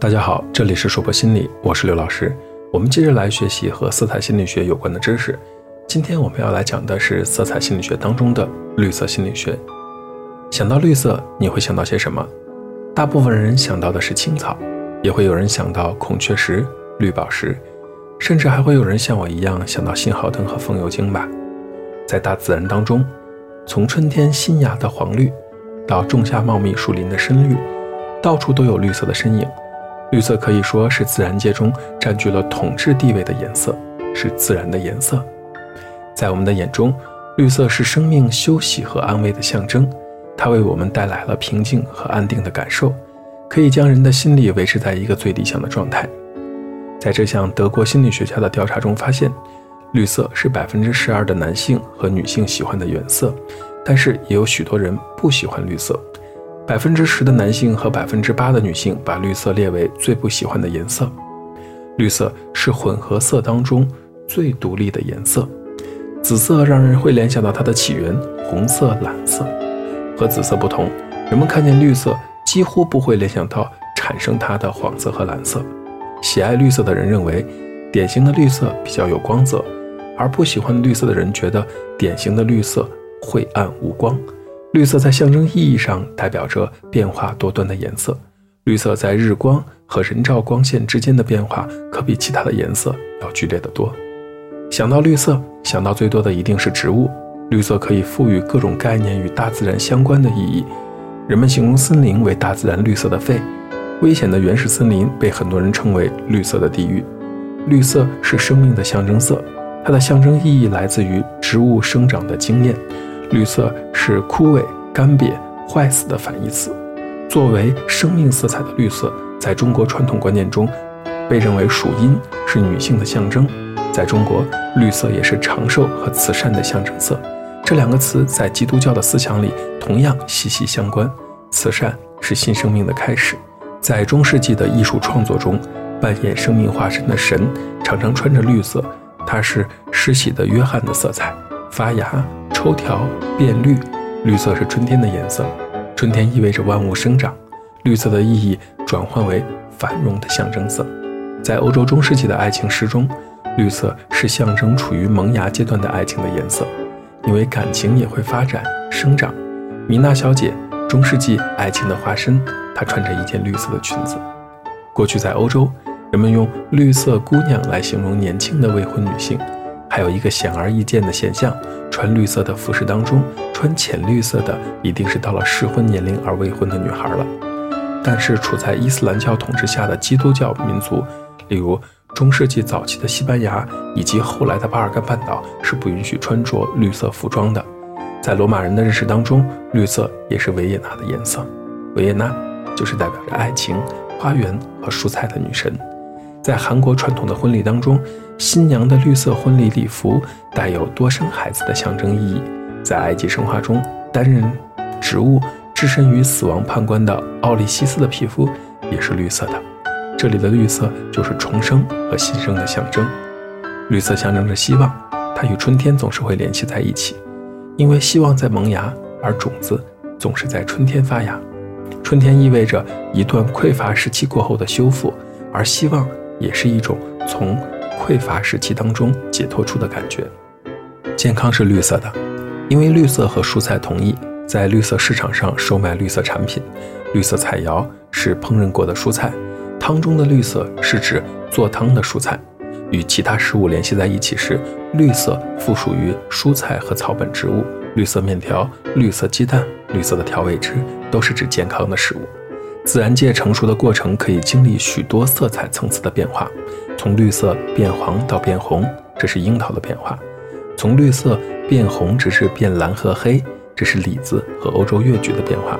大家好，这里是说破心理，我是刘老师。我们接着来学习和色彩心理学有关的知识。今天我们要来讲的是色彩心理学当中的绿色心理学。想到绿色，你会想到些什么？大部分人想到的是青草，也会有人想到孔雀石、绿宝石，甚至还会有人像我一样想到信号灯和风油精吧。在大自然当中，从春天新芽的黄绿，到仲夏茂密树林的深绿，到处都有绿色的身影。绿色可以说是自然界中占据了统治地位的颜色，是自然的颜色。在我们的眼中，绿色是生命休息和安慰的象征。它为我们带来了平静和安定的感受，可以将人的心理维持在一个最理想的状态。在这项德国心理学家的调查中发现，绿色是百分之十二的男性和女性喜欢的颜色，但是也有许多人不喜欢绿色。百分之十的男性和百分之八的女性把绿色列为最不喜欢的颜色。绿色是混合色当中最独立的颜色。紫色让人会联想到它的起源，红色、蓝色。和紫色不同，人们看见绿色几乎不会联想到产生它的黄色和蓝色。喜爱绿色的人认为，典型的绿色比较有光泽，而不喜欢绿色的人觉得典型的绿色晦暗无光。绿色在象征意义上代表着变化多端的颜色。绿色在日光和人造光线之间的变化，可比其他的颜色要剧烈得多。想到绿色，想到最多的一定是植物。绿色可以赋予各种概念与大自然相关的意义。人们形容森林为大自然绿色的肺，危险的原始森林被很多人称为绿色的地狱。绿色是生命的象征色，它的象征意义来自于植物生长的经验。绿色是枯萎、干瘪、坏死的反义词。作为生命色彩的绿色，在中国传统观念中，被认为属阴，是女性的象征。在中国，绿色也是长寿和慈善的象征色。这两个词在基督教的思想里同样息息相关。慈善是新生命的开始。在中世纪的艺术创作中，扮演生命化身的神常常穿着绿色，它是施洗的约翰的色彩。发芽、抽条、变绿，绿色是春天的颜色。春天意味着万物生长，绿色的意义转换为繁荣的象征色。在欧洲中世纪的爱情诗中。绿色是象征处于萌芽阶段的爱情的颜色，因为感情也会发展生长。米娜小姐，中世纪爱情的化身，她穿着一件绿色的裙子。过去在欧洲，人们用“绿色姑娘”来形容年轻的未婚女性。还有一个显而易见的现象：穿绿色的服饰当中，穿浅绿色的一定是到了适婚年龄而未婚的女孩了。但是处在伊斯兰教统治下的基督教民族，例如。中世纪早期的西班牙以及后来的巴尔干半岛是不允许穿着绿色服装的。在罗马人的认识当中，绿色也是维也纳的颜色。维也纳就是代表着爱情、花园和蔬菜的女神。在韩国传统的婚礼当中，新娘的绿色婚礼礼服带有多生孩子的象征意义。在埃及神话中，担任职务置身于死亡判官的奥利西斯的皮肤也是绿色的。这里的绿色就是重生和新生的象征，绿色象征着希望，它与春天总是会联系在一起，因为希望在萌芽，而种子总是在春天发芽。春天意味着一段匮乏时期过后的修复，而希望也是一种从匮乏时期当中解脱出的感觉。健康是绿色的，因为绿色和蔬菜同意在绿色市场上售卖绿色产品。绿色菜肴是烹饪过的蔬菜。汤中的绿色是指做汤的蔬菜，与其他食物联系在一起时，绿色附属于蔬菜和草本植物。绿色面条、绿色鸡蛋、绿色的调味汁都是指健康的食物。自然界成熟的过程可以经历许多色彩层次的变化，从绿色变黄到变红，这是樱桃的变化；从绿色变红直至变蓝和黑，这是李子和欧洲越橘的变化；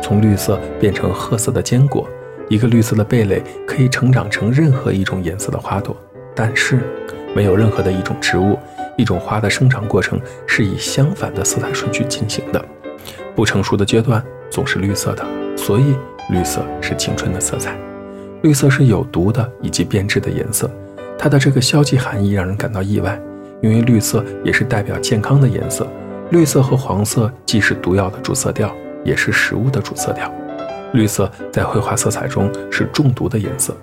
从绿色变成褐色的坚果。一个绿色的贝类可以成长成任何一种颜色的花朵，但是没有任何的一种植物、一种花的生长过程是以相反的色彩顺序进行的。不成熟的阶段总是绿色的，所以绿色是青春的色彩。绿色是有毒的以及变质的颜色，它的这个消极含义让人感到意外，因为绿色也是代表健康的颜色。绿色和黄色既是毒药的主色调，也是食物的主色调。绿色在绘画色彩中是中毒的颜色。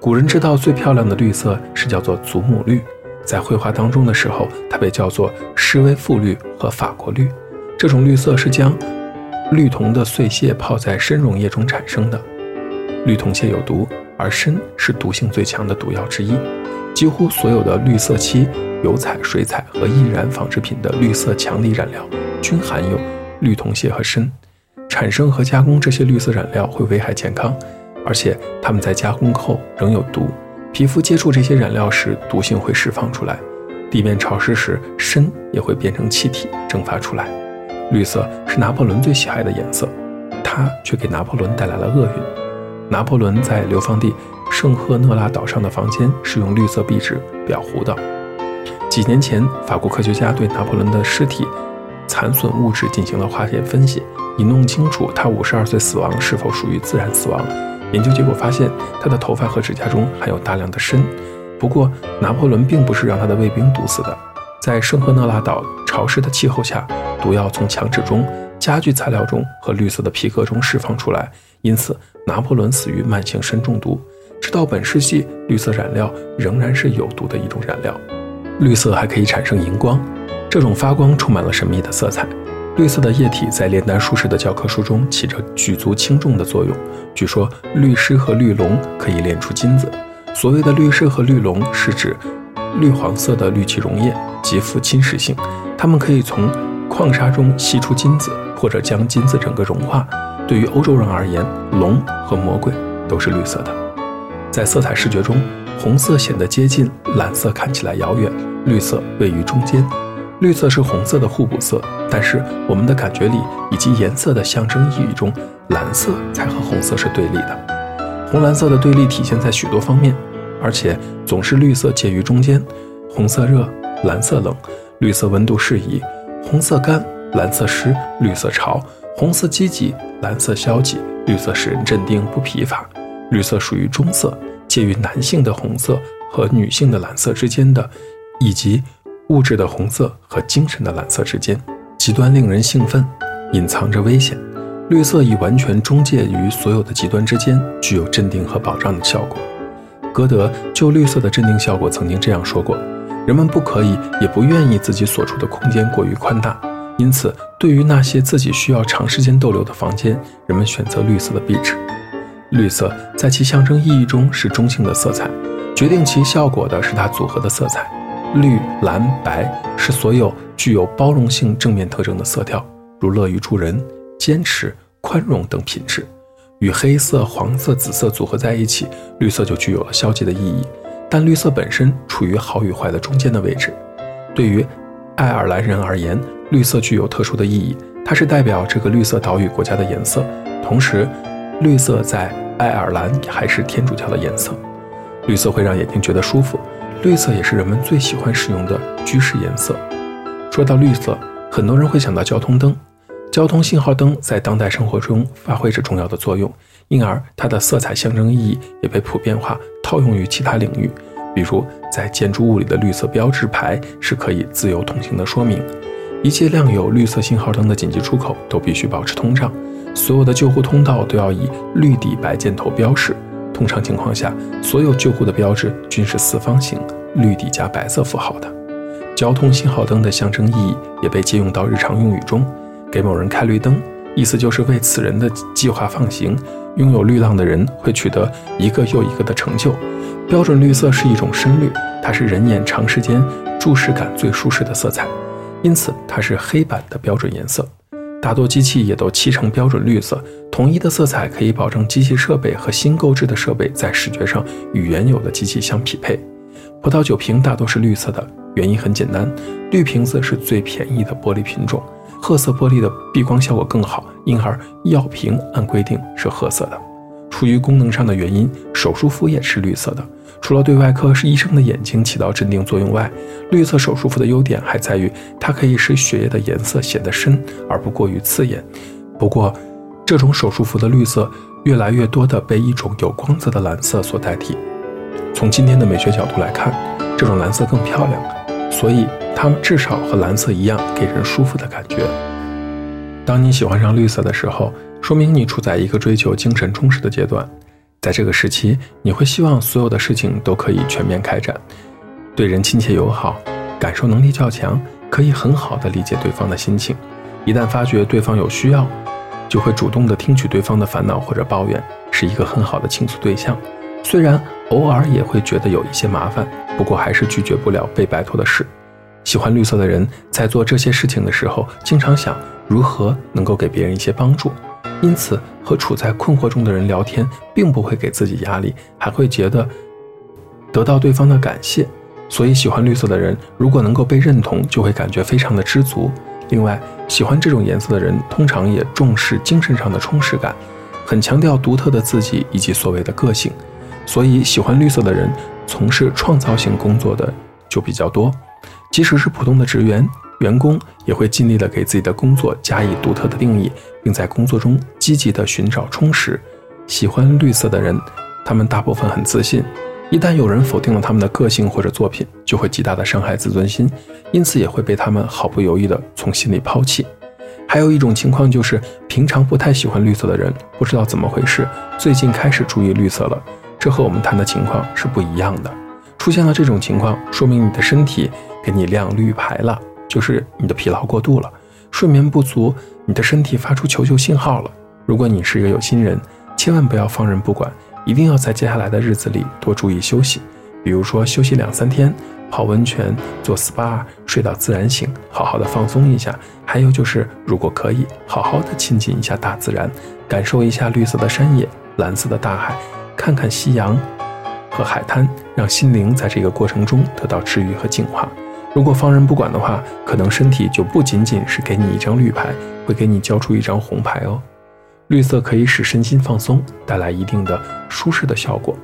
古人知道最漂亮的绿色是叫做祖母绿，在绘画当中的时候，它被叫做施威馥绿和法国绿。这种绿色是将绿铜的碎屑泡在砷溶液中产生的。绿铜屑有毒，而砷是毒性最强的毒药之一。几乎所有的绿色漆、油彩、水彩和易燃纺织品的绿色强力染料均含有绿铜屑和砷。产生和加工这些绿色染料会危害健康，而且它们在加工后仍有毒。皮肤接触这些染料时，毒性会释放出来；地面潮湿时，砷也会变成气体蒸发出来。绿色是拿破仑最喜爱的颜色，它却给拿破仑带来了厄运。拿破仑在流放地圣赫勒拉岛上的房间是用绿色壁纸裱糊的。几年前，法国科学家对拿破仑的尸体残损物质进行了化验分析，以弄清楚他五十二岁死亡是否属于自然死亡。研究结果发现，他的头发和指甲中含有大量的砷。不过，拿破仑并不是让他的卫兵毒死的。在圣赫勒拿岛潮湿的气候下，毒药从墙纸中、家具材料中和绿色的皮革中释放出来。因此，拿破仑死于慢性砷中毒。直到本世纪，绿色染料仍然是有毒的一种染料。绿色还可以产生荧光，这种发光充满了神秘的色彩。绿色的液体在炼丹术士的教科书中起着举足轻重的作用。据说，绿狮和绿龙可以炼出金子。所谓的绿狮和绿龙，是指绿黄色的氯气溶液，极富侵蚀性。它们可以从矿砂中吸出金子，或者将金子整个融化。对于欧洲人而言，龙和魔鬼都是绿色的。在色彩视觉中，红色显得接近，蓝色看起来遥远，绿色位于中间。绿色是红色的互补色，但是我们的感觉里以及颜色的象征意义中，蓝色才和红色是对立的。红蓝色的对立体现在许多方面，而且总是绿色介于中间。红色热，蓝色冷；绿色温度适宜，红色干，蓝色湿，绿色潮。红色积极，蓝色消极，绿色使人镇定不疲乏。绿色属于中色，介于男性的红色和女性的蓝色之间的，以及物质的红色和精神的蓝色之间，极端令人兴奋，隐藏着危险。绿色已完全中介于所有的极端之间，具有镇定和保障的效果。歌德就绿色的镇定效果曾经这样说过：人们不可以，也不愿意自己所处的空间过于宽大。因此，对于那些自己需要长时间逗留的房间，人们选择绿色的壁纸。绿色在其象征意义中是中性的色彩，决定其效果的是它组合的色彩。绿、蓝、白是所有具有包容性正面特征的色调，如乐于助人、坚持、宽容等品质。与黑色、黄色、紫色组合在一起，绿色就具有了消极的意义。但绿色本身处于好与坏的中间的位置。对于爱尔兰人而言，绿色具有特殊的意义，它是代表这个绿色岛屿国家的颜色。同时，绿色在爱尔兰还是天主教的颜色。绿色会让眼睛觉得舒服，绿色也是人们最喜欢使用的居室颜色。说到绿色，很多人会想到交通灯。交通信号灯在当代生活中发挥着重要的作用，因而它的色彩象征意义也被普遍化套用于其他领域。比如，在建筑物里的绿色标志牌是可以自由通行的说明。一切亮有绿色信号灯的紧急出口都必须保持通畅，所有的救护通道都要以绿底白箭头标示。通常情况下，所有救护的标志均是四方形，绿底加白色符号的。交通信号灯的象征意义也被借用到日常用语中，给某人开绿灯，意思就是为此人的计划放行。拥有绿浪的人会取得一个又一个的成就。标准绿色是一种深绿，它是人眼长时间注视感最舒适的色彩。因此，它是黑板的标准颜色。大多机器也都漆成标准绿色。统一的色彩可以保证机器设备和新购置的设备在视觉上与原有的机器相匹配。葡萄酒瓶大多是绿色的，原因很简单：绿瓶子是最便宜的玻璃品种，褐色玻璃的避光效果更好，因而药瓶按规定是褐色的。出于功能上的原因，手术服也是绿色的。除了对外科是医生的眼睛起到镇定作用外，绿色手术服的优点还在于它可以使血液的颜色显得深而不过于刺眼。不过，这种手术服的绿色越来越多地被一种有光泽的蓝色所代替。从今天的美学角度来看，这种蓝色更漂亮，所以它们至少和蓝色一样给人舒服的感觉。当你喜欢上绿色的时候，说明你处在一个追求精神充实的阶段。在这个时期，你会希望所有的事情都可以全面开展，对人亲切友好，感受能力较强，可以很好的理解对方的心情。一旦发觉对方有需要，就会主动的听取对方的烦恼或者抱怨，是一个很好的倾诉对象。虽然偶尔也会觉得有一些麻烦，不过还是拒绝不了被摆脱的事。喜欢绿色的人在做这些事情的时候，经常想如何能够给别人一些帮助，因此和处在困惑中的人聊天，并不会给自己压力，还会觉得得到对方的感谢。所以，喜欢绿色的人如果能够被认同，就会感觉非常的知足。另外，喜欢这种颜色的人通常也重视精神上的充实感，很强调独特的自己以及所谓的个性。所以，喜欢绿色的人从事创造性工作的就比较多，即使是普通的职员、员工，也会尽力的给自己的工作加以独特的定义，并在工作中积极的寻找充实。喜欢绿色的人，他们大部分很自信，一旦有人否定了他们的个性或者作品，就会极大的伤害自尊心，因此也会被他们毫不犹豫的从心里抛弃。还有一种情况就是，平常不太喜欢绿色的人，不知道怎么回事，最近开始注意绿色了。这和我们谈的情况是不一样的。出现了这种情况，说明你的身体给你亮绿牌了，就是你的疲劳过度了，睡眠不足，你的身体发出求救信号了。如果你是一个有心人，千万不要放任不管，一定要在接下来的日子里多注意休息，比如说休息两三天，泡温泉、做 SPA、睡到自然醒，好好的放松一下。还有就是，如果可以，好好的亲近一下大自然，感受一下绿色的山野、蓝色的大海。看看夕阳和海滩，让心灵在这个过程中得到治愈和净化。如果放任不管的话，可能身体就不仅仅是给你一张绿牌，会给你交出一张红牌哦。绿色可以使身心放松，带来一定的舒适的效果，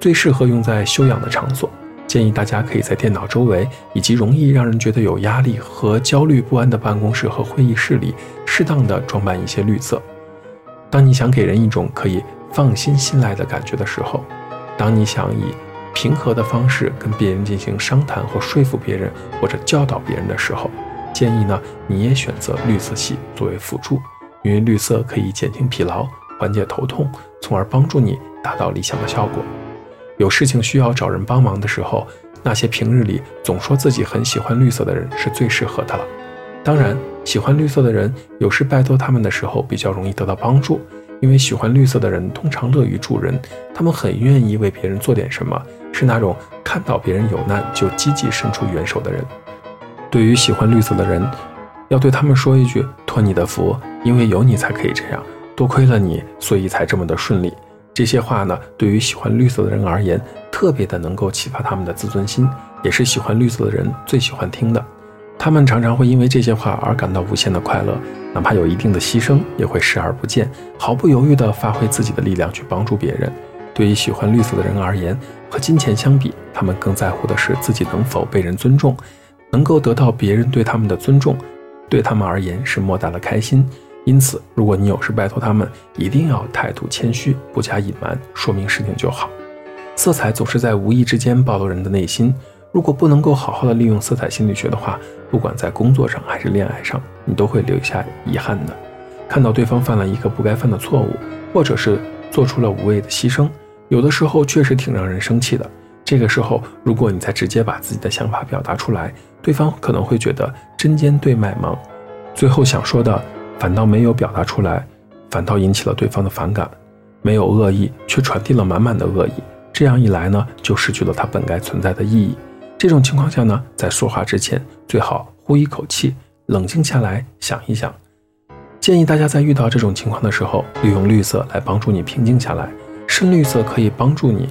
最适合用在休养的场所。建议大家可以在电脑周围以及容易让人觉得有压力和焦虑不安的办公室和会议室里，适当的装扮一些绿色。当你想给人一种可以。放心、信赖的感觉的时候，当你想以平和的方式跟别人进行商谈或说服别人或者教导别人的时候，建议呢你也选择绿色系作为辅助，因为绿色可以减轻疲劳、缓解头痛，从而帮助你达到理想的效果。有事情需要找人帮忙的时候，那些平日里总说自己很喜欢绿色的人是最适合的了。当然，喜欢绿色的人有时拜托他们的时候比较容易得到帮助。因为喜欢绿色的人通常乐于助人，他们很愿意为别人做点什么，是那种看到别人有难就积极伸出援手的人。对于喜欢绿色的人，要对他们说一句：“托你的福，因为有你才可以这样，多亏了你，所以才这么的顺利。”这些话呢，对于喜欢绿色的人而言，特别的能够启发他们的自尊心，也是喜欢绿色的人最喜欢听的。他们常常会因为这些话而感到无限的快乐，哪怕有一定的牺牲，也会视而不见，毫不犹豫地发挥自己的力量去帮助别人。对于喜欢绿色的人而言，和金钱相比，他们更在乎的是自己能否被人尊重，能够得到别人对他们的尊重，对他们而言是莫大的开心。因此，如果你有事拜托他们，一定要态度谦虚，不加隐瞒，说明事情就好。色彩总是在无意之间暴露人的内心。如果不能够好好的利用色彩心理学的话，不管在工作上还是恋爱上，你都会留下遗憾的。看到对方犯了一个不该犯的错误，或者是做出了无谓的牺牲，有的时候确实挺让人生气的。这个时候，如果你再直接把自己的想法表达出来，对方可能会觉得针尖对麦芒，最后想说的反倒没有表达出来，反倒引起了对方的反感。没有恶意，却传递了满满的恶意，这样一来呢，就失去了它本该存在的意义。这种情况下呢，在说话之前最好呼一口气，冷静下来想一想。建议大家在遇到这种情况的时候，利用绿色来帮助你平静下来。深绿色可以帮助你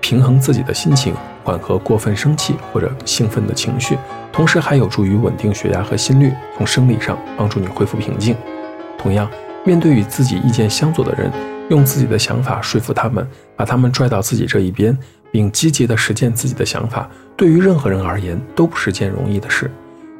平衡自己的心情，缓和过分生气或者兴奋的情绪，同时还有助于稳定血压和心率，从生理上帮助你恢复平静。同样，面对与自己意见相左的人，用自己的想法说服他们，把他们拽到自己这一边。并积极地实践自己的想法，对于任何人而言都不是件容易的事。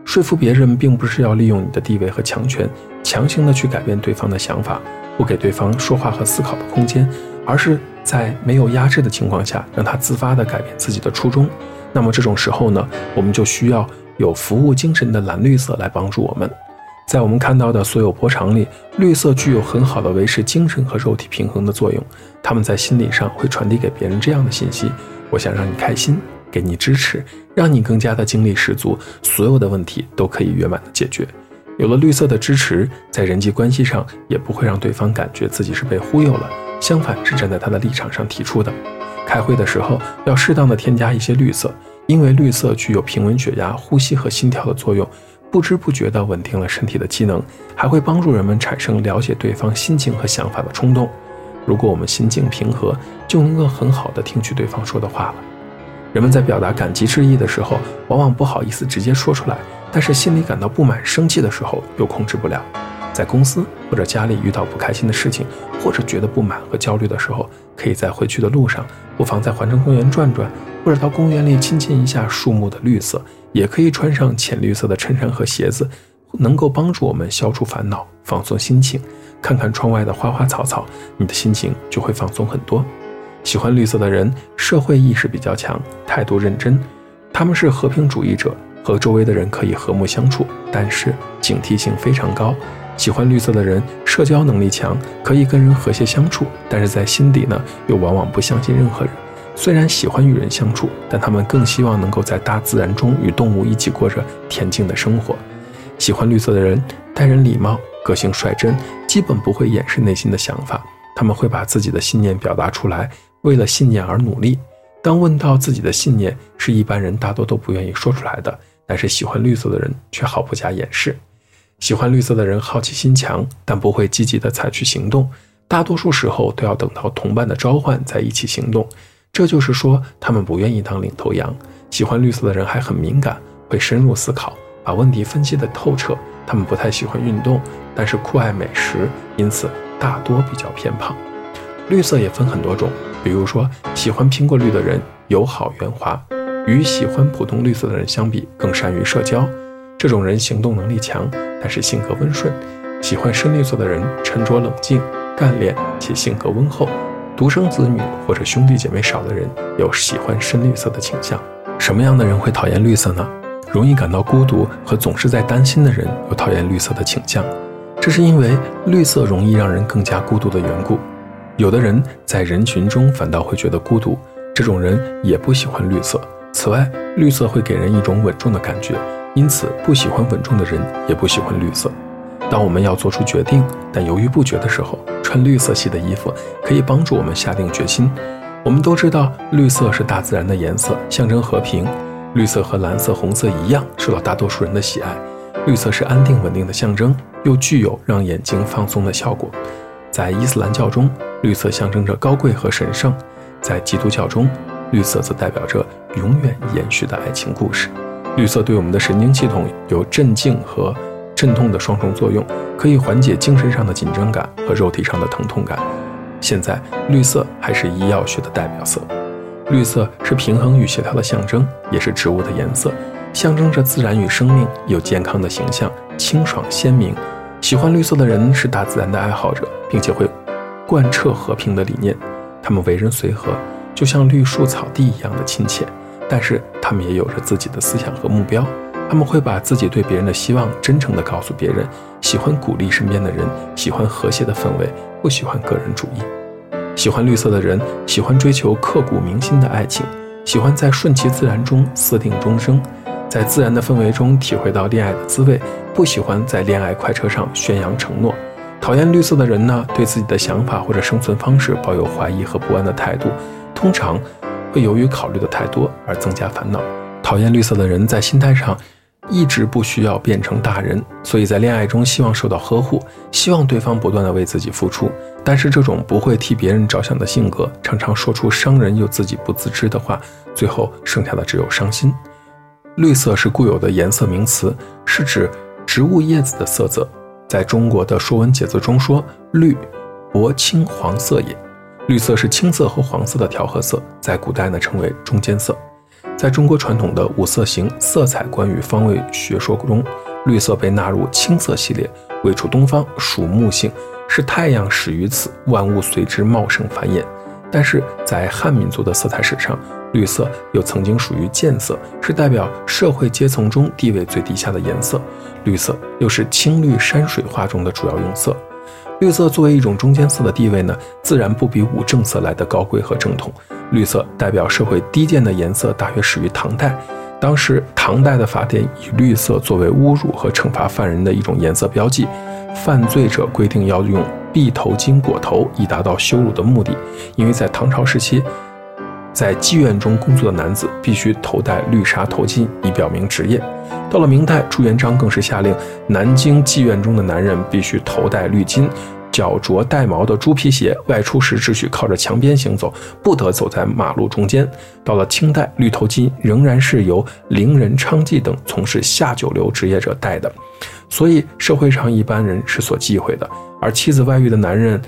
说服别人，并不是要利用你的地位和强权，强行的去改变对方的想法，不给对方说话和思考的空间，而是在没有压制的情况下，让他自发地改变自己的初衷。那么这种时候呢，我们就需要有服务精神的蓝绿色来帮助我们。在我们看到的所有波长里，绿色具有很好的维持精神和肉体平衡的作用。他们在心理上会传递给别人这样的信息：我想让你开心，给你支持，让你更加的精力十足，所有的问题都可以圆满的解决。有了绿色的支持，在人际关系上也不会让对方感觉自己是被忽悠了，相反是站在他的立场上提出的。开会的时候要适当的添加一些绿色，因为绿色具有平稳血压、呼吸和心跳的作用。不知不觉地稳定了身体的机能，还会帮助人们产生了解对方心情和想法的冲动。如果我们心境平和，就能够很好地听取对方说的话了。人们在表达感激之意的时候，往往不好意思直接说出来，但是心里感到不满、生气的时候又控制不了。在公司或者家里遇到不开心的事情，或者觉得不满和焦虑的时候，可以在回去的路上，不妨在环城公园转转，或者到公园里亲近一下树木的绿色，也可以穿上浅绿色的衬衫和鞋子，能够帮助我们消除烦恼、放松心情。看看窗外的花花草草，你的心情就会放松很多。喜欢绿色的人，社会意识比较强，态度认真，他们是和平主义者，和周围的人可以和睦相处，但是警惕性非常高。喜欢绿色的人，社交能力强，可以跟人和谐相处，但是在心底呢，又往往不相信任何人。虽然喜欢与人相处，但他们更希望能够在大自然中与动物一起过着恬静的生活。喜欢绿色的人，待人礼貌，个性率真，基本不会掩饰内心的想法。他们会把自己的信念表达出来，为了信念而努力。当问到自己的信念，是一般人大多都不愿意说出来的，但是喜欢绿色的人却毫不加掩饰。喜欢绿色的人好奇心强，但不会积极的采取行动，大多数时候都要等到同伴的召唤再一起行动。这就是说，他们不愿意当领头羊。喜欢绿色的人还很敏感，会深入思考，把问题分析的透彻。他们不太喜欢运动，但是酷爱美食，因此大多比较偏胖。绿色也分很多种，比如说喜欢苹果绿的人友好圆滑，与喜欢普通绿色的人相比，更善于社交。这种人行动能力强，但是性格温顺。喜欢深绿色的人沉着冷静、干练且性格温厚。独生子女或者兄弟姐妹少的人有喜欢深绿色的倾向。什么样的人会讨厌绿色呢？容易感到孤独和总是在担心的人有讨厌绿色的倾向。这是因为绿色容易让人更加孤独的缘故。有的人在人群中反倒会觉得孤独，这种人也不喜欢绿色。此外，绿色会给人一种稳重的感觉。因此，不喜欢稳重的人也不喜欢绿色。当我们要做出决定但犹豫不决的时候，穿绿色系的衣服可以帮助我们下定决心。我们都知道，绿色是大自然的颜色，象征和平。绿色和蓝色、红色一样，受到大多数人的喜爱。绿色是安定稳定的象征，又具有让眼睛放松的效果。在伊斯兰教中，绿色象征着高贵和神圣；在基督教中，绿色则代表着永远延续的爱情故事。绿色对我们的神经系统有镇静和镇痛的双重作用，可以缓解精神上的紧张感和肉体上的疼痛感。现在，绿色还是医药学的代表色。绿色是平衡与协调的象征，也是植物的颜色，象征着自然与生命，有健康的形象，清爽鲜明。喜欢绿色的人是大自然的爱好者，并且会贯彻和平的理念。他们为人随和，就像绿树草地一样的亲切。但是他们也有着自己的思想和目标，他们会把自己对别人的希望真诚地告诉别人，喜欢鼓励身边的人，喜欢和谐的氛围，不喜欢个人主义。喜欢绿色的人喜欢追求刻骨铭心的爱情，喜欢在顺其自然中私定终生，在自然的氛围中体会到恋爱的滋味，不喜欢在恋爱快车上宣扬承诺。讨厌绿色的人呢，对自己的想法或者生存方式抱有怀疑和不安的态度，通常。会由于考虑的太多而增加烦恼。讨厌绿色的人在心态上一直不需要变成大人，所以在恋爱中希望受到呵护，希望对方不断的为自己付出。但是这种不会替别人着想的性格，常常说出伤人又自己不自知的话，最后剩下的只有伤心。绿色是固有的颜色名词，是指植物叶子的色泽。在中国的《说文解字》中说：“绿，薄青黄色也。”绿色是青色和黄色的调和色，在古代呢称为中间色。在中国传统的五色形色彩观与方位学说中，绿色被纳入青色系列。位处东方，属木性，是太阳始于此，万物随之茂盛繁衍。但是在汉民族的色彩史上，绿色又曾经属于贱色，是代表社会阶层中地位最低下的颜色。绿色又是青绿山水画中的主要用色。绿色作为一种中间色的地位呢，自然不比五正色来的高贵和正统。绿色代表社会低贱的颜色，大约始于唐代。当时唐代的法典以绿色作为侮辱和惩罚犯人的一种颜色标记，犯罪者规定要用碧头巾裹头，以达到羞辱的目的。因为在唐朝时期，在妓院中工作的男子必须头戴绿纱头巾，以表明职业。到了明代，朱元璋更是下令，南京妓院中的男人必须头戴绿巾，脚着带毛的猪皮鞋，外出时只许靠着墙边行走，不得走在马路中间。到了清代，绿头巾仍然是由伶人、娼妓等从事下九流职业者戴的，所以社会上一般人是所忌讳的。而妻子外遇的男人。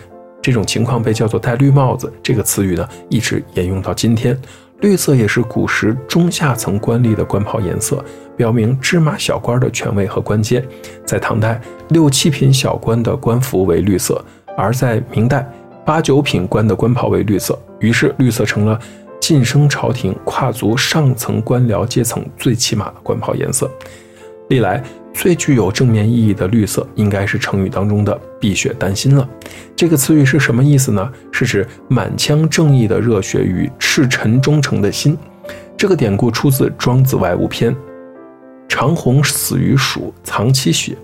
这种情况被叫做戴绿帽子，这个词语呢一直沿用到今天。绿色也是古时中下层官吏的官袍颜色，表明芝麻小官的权位和官阶。在唐代，六七品小官的官服为绿色，而在明代，八九品官的官袍为绿色。于是，绿色成了晋升朝廷跨足上层官僚阶层最起码的官袍颜色。历来。最具有正面意义的绿色，应该是成语当中的“碧血丹心”了。这个词语是什么意思呢？是指满腔正义的热血与赤诚忠诚的心。这个典故出自《庄子外物篇》：“长虹死于蜀，藏其血，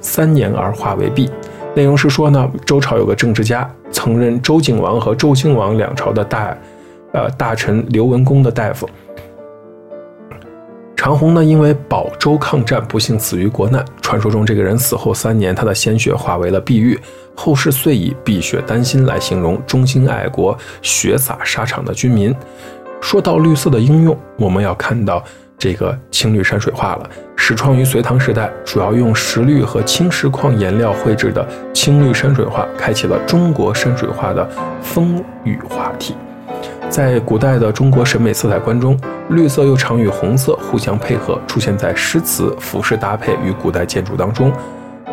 三年而化为碧。”内容是说呢，周朝有个政治家，曾任周景王和周兴王两朝的大，呃大臣刘文公的大夫。长虹呢，因为保州抗战，不幸死于国难。传说中，这个人死后三年，他的鲜血化为了碧玉，后世遂以“碧血丹心”来形容忠心爱国、血洒沙场的军民。说到绿色的应用，我们要看到这个青绿山水画了。始创于隋唐时代，主要用石绿和青石矿颜料绘制的青绿山水画，开启了中国山水画的风雨画体。在古代的中国审美色彩观中，绿色又常与红色互相配合，出现在诗词、服饰搭配与古代建筑当中。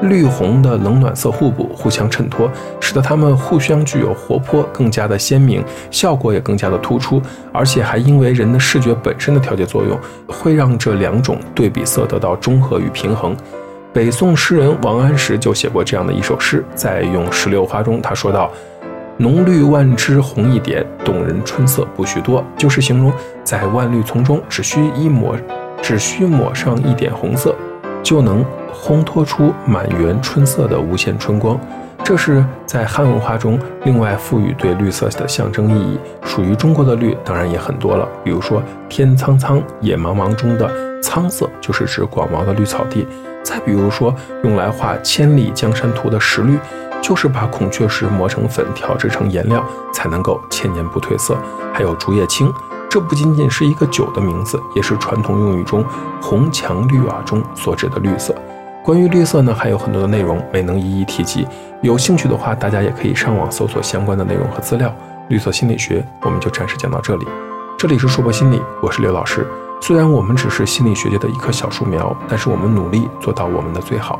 绿红的冷暖色互补，互相衬托，使得它们互相具有活泼，更加的鲜明，效果也更加的突出。而且还因为人的视觉本身的调节作用，会让这两种对比色得到中和与平衡。北宋诗人王安石就写过这样的一首诗，在《咏石榴花》中，他说道。浓绿万枝红一点，动人春色不许多。就是形容在万绿丛中，只需一抹，只需抹上一点红色，就能烘托出满园春色的无限春光。这是在汉文化中另外赋予对绿色的象征意义。属于中国的绿，当然也很多了。比如说“天苍苍，野茫茫”中的苍色，就是指广袤的绿草地。再比如说，用来画《千里江山图》的石绿。就是把孔雀石磨成粉，调制成颜料，才能够千年不褪色。还有竹叶青，这不仅仅是一个酒的名字，也是传统用语中红墙绿瓦中所指的绿色。关于绿色呢，还有很多的内容没能一一提及。有兴趣的话，大家也可以上网搜索相关的内容和资料。绿色心理学，我们就暂时讲到这里。这里是硕博心理，我是刘老师。虽然我们只是心理学界的一棵小树苗，但是我们努力做到我们的最好。